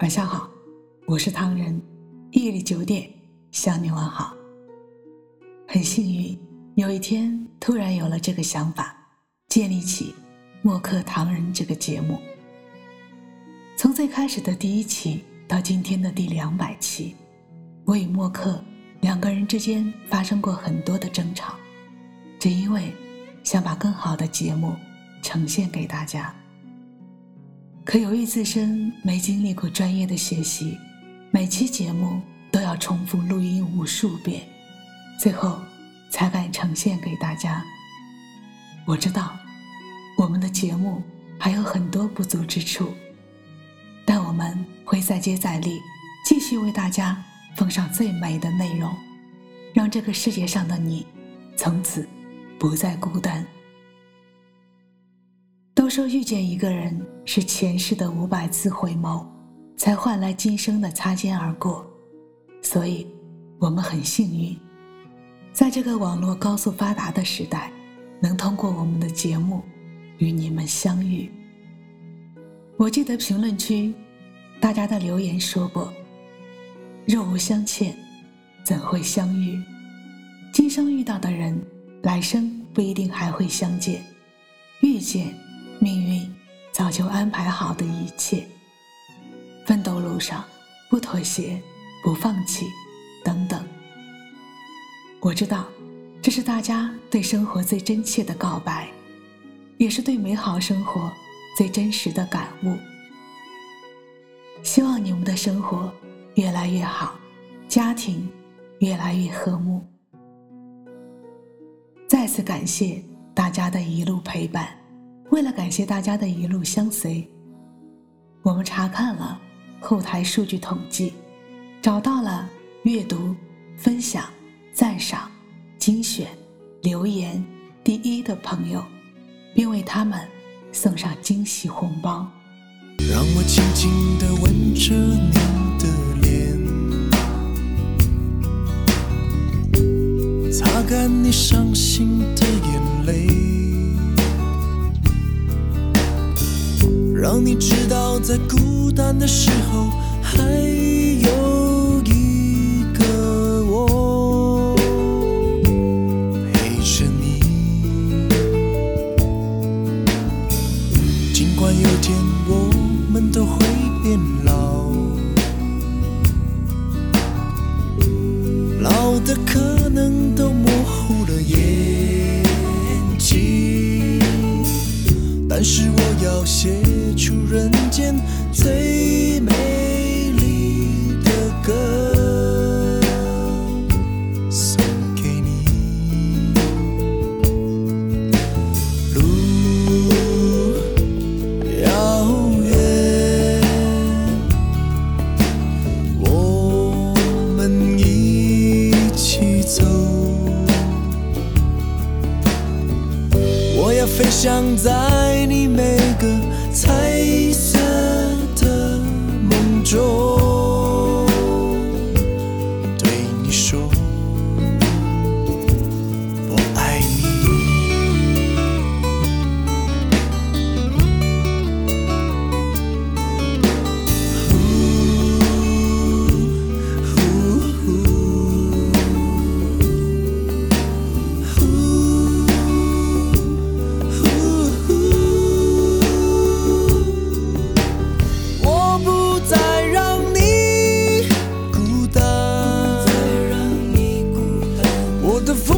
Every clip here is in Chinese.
晚上好，我是唐人，夜里九点向你问好。很幸运，有一天突然有了这个想法，建立起默克唐人这个节目。从最开始的第一期到今天的第两百期，我与默克两个人之间发生过很多的争吵，只因为想把更好的节目呈现给大家。可由于自身没经历过专业的学习，每期节目都要重复录音无数遍，最后才敢呈现给大家。我知道我们的节目还有很多不足之处，但我们会再接再厉，继续为大家奉上最美的内容，让这个世界上的你从此不再孤单。说遇见一个人是前世的五百次回眸，才换来今生的擦肩而过，所以，我们很幸运，在这个网络高速发达的时代，能通过我们的节目与你们相遇。我记得评论区大家的留言说过：“若无相欠，怎会相遇？今生遇到的人，来生不一定还会相见，遇见。”命运早就安排好的一切，奋斗路上不妥协、不放弃，等等。我知道，这是大家对生活最真切的告白，也是对美好生活最真实的感悟。希望你们的生活越来越好，家庭越来越和睦。再次感谢大家的一路陪伴。为了感谢大家的一路相随，我们查看了后台数据统计，找到了阅读、分享、赞赏、精选、留言第一的朋友，并为他们送上惊喜红包。让我轻轻地吻着你的脸，擦干你伤心的眼泪。让你知道，在孤单的时候，还有一个我陪着你。尽管有天我们都会变老，老的可能都模糊了眼睛，但是飞翔在你眉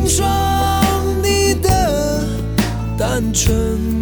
说你的单纯。